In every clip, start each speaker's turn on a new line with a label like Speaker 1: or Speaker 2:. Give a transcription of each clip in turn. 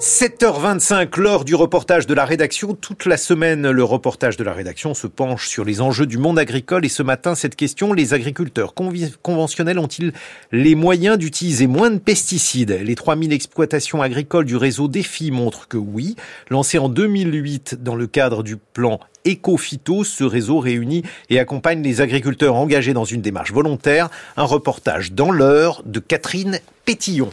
Speaker 1: 7h25, lors du reportage de la rédaction. Toute la semaine, le reportage de la rédaction se penche sur les enjeux du monde agricole. Et ce matin, cette question, les agriculteurs conventionnels ont-ils les moyens d'utiliser moins de pesticides? Les 3000 exploitations agricoles du réseau Défi montrent que oui. Lancé en 2008 dans le cadre du plan Ecofito, ce réseau réunit et accompagne les agriculteurs engagés dans une démarche volontaire. Un reportage dans l'heure de Catherine Pétillon.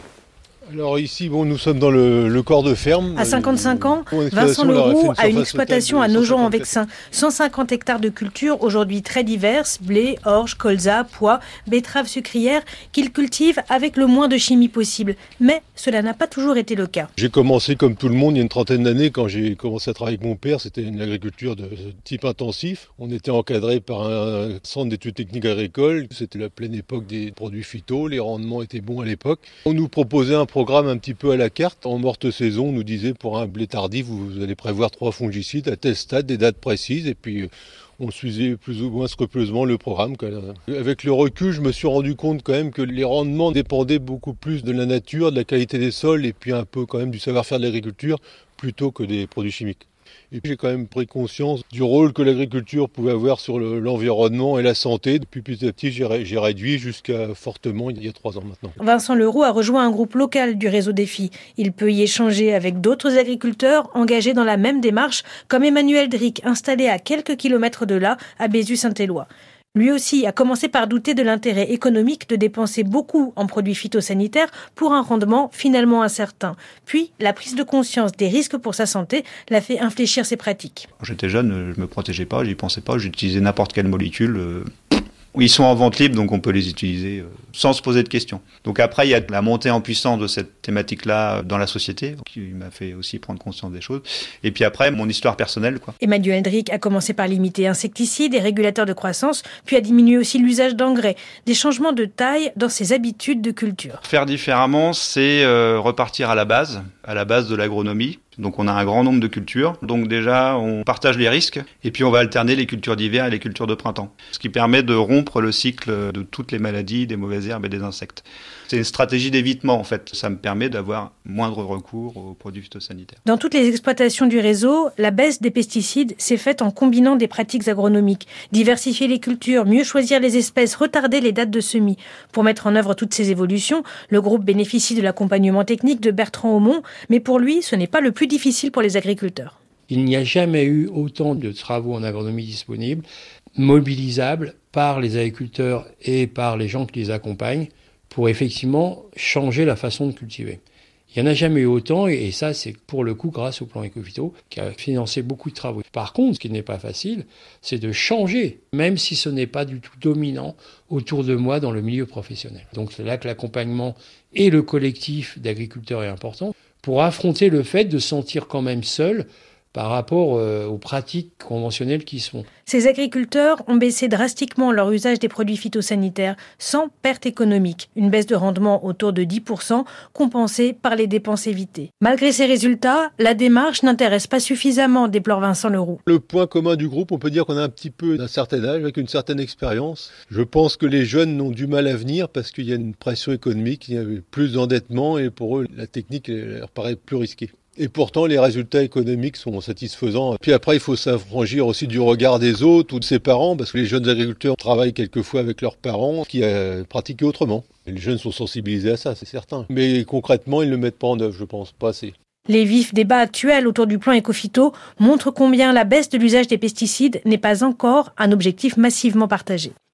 Speaker 2: Alors ici, bon, nous sommes dans le, corps de ferme.
Speaker 3: À 55 ans, Vincent Leroux a une exploitation à Nogent-en-Vexin. 150 hectares de cultures, aujourd'hui très diverses, blé, orge, colza, pois, betteraves sucrières, qu'il cultive avec le moins de chimie possible. Mais cela n'a pas toujours été le cas.
Speaker 2: J'ai commencé comme tout le monde il y a une trentaine d'années quand j'ai commencé à travailler avec mon père. C'était une agriculture de type intensif. On était encadré par un centre d'études techniques agricoles. C'était la pleine époque des produits phyto. Les rendements étaient bons à l'époque. On nous proposait un programme un petit peu à la carte. En morte saison, on nous disait pour un blé tardif, vous allez prévoir trois fongicides à tel stade, des dates précises, et puis euh, on suivait plus ou moins scrupuleusement le programme. Avec le recul, je me suis rendu compte quand même que les rendements dépendaient beaucoup plus de la nature, de la qualité des sols, et puis un peu quand même du savoir-faire de l'agriculture, plutôt que des produits chimiques. Et puis j'ai quand même pris conscience du rôle que l'agriculture pouvait avoir sur l'environnement et la santé. Depuis petit à petit, j'ai réduit jusqu'à fortement il y a trois ans maintenant.
Speaker 3: Vincent Leroux a rejoint un groupe local du réseau Défi. Il peut y échanger avec d'autres agriculteurs engagés dans la même démarche, comme Emmanuel Dric, installé à quelques kilomètres de là, à Bézu-Saint-Éloi. Lui aussi a commencé par douter de l'intérêt économique de dépenser beaucoup en produits phytosanitaires pour un rendement finalement incertain. Puis, la prise de conscience des risques pour sa santé l'a fait infléchir ses pratiques.
Speaker 4: J'étais jeune, je me protégeais pas, j'y pensais pas, j'utilisais n'importe quelle molécule. Euh, ils sont en vente libre, donc on peut les utiliser euh, sans se poser de questions. Donc après, il y a la montée en puissance de cette thématique-là dans la société, qui m'a fait aussi prendre conscience des choses. Et puis après, mon histoire personnelle. Quoi.
Speaker 3: Emmanuel Hendrick a commencé par limiter insecticides et régulateurs de croissance, puis a diminué aussi l'usage d'engrais, des changements de taille dans ses habitudes de culture.
Speaker 4: Faire différemment, c'est euh, repartir à la base, à la base de l'agronomie. Donc on a un grand nombre de cultures. Donc déjà, on partage les risques et puis on va alterner les cultures d'hiver et les cultures de printemps. Ce qui permet de rompre le cycle de toutes les maladies, des mauvaises herbes et des insectes. C'est une stratégie d'évitement en fait. Ça me permet d'avoir moindre recours aux produits phytosanitaires.
Speaker 3: Dans toutes les exploitations du réseau, la baisse des pesticides s'est faite en combinant des pratiques agronomiques. Diversifier les cultures, mieux choisir les espèces, retarder les dates de semis. Pour mettre en œuvre toutes ces évolutions, le groupe bénéficie de l'accompagnement technique de Bertrand Aumont, mais pour lui, ce n'est pas le plus difficile pour les agriculteurs.
Speaker 5: Il n'y a jamais eu autant de travaux en agronomie disponibles, mobilisables par les agriculteurs et par les gens qui les accompagnent pour effectivement changer la façon de cultiver. Il n'y en a jamais eu autant, et ça, c'est pour le coup grâce au plan Ecofito, qui a financé beaucoup de travaux. Par contre, ce qui n'est pas facile, c'est de changer, même si ce n'est pas du tout dominant autour de moi dans le milieu professionnel. Donc c'est là que l'accompagnement et le collectif d'agriculteurs est important, pour affronter le fait de sentir quand même seul par rapport euh, aux pratiques conventionnelles qui sont.
Speaker 3: Ces agriculteurs ont baissé drastiquement leur usage des produits phytosanitaires sans perte économique, une baisse de rendement autour de 10% compensée par les dépenses évitées. Malgré ces résultats, la démarche n'intéresse pas suffisamment, déplore Vincent Leroux.
Speaker 2: Le point commun du groupe, on peut dire qu'on a un petit peu d'un certain âge, avec une certaine expérience. Je pense que les jeunes ont du mal à venir parce qu'il y a une pression économique, il y a plus d'endettement et pour eux, la technique leur paraît plus risquée. Et pourtant, les résultats économiques sont satisfaisants. Puis après, il faut s'affranchir aussi du regard des autres ou de ses parents, parce que les jeunes agriculteurs travaillent quelquefois avec leurs parents qui a pratiqué autrement. les jeunes sont sensibilisés à ça, c'est certain. Mais concrètement, ils ne le mettent pas en œuvre, je pense, pas assez.
Speaker 3: Les vifs débats actuels autour du plan Ecofito montrent combien la baisse de l'usage des pesticides n'est pas encore un objectif massivement partagé.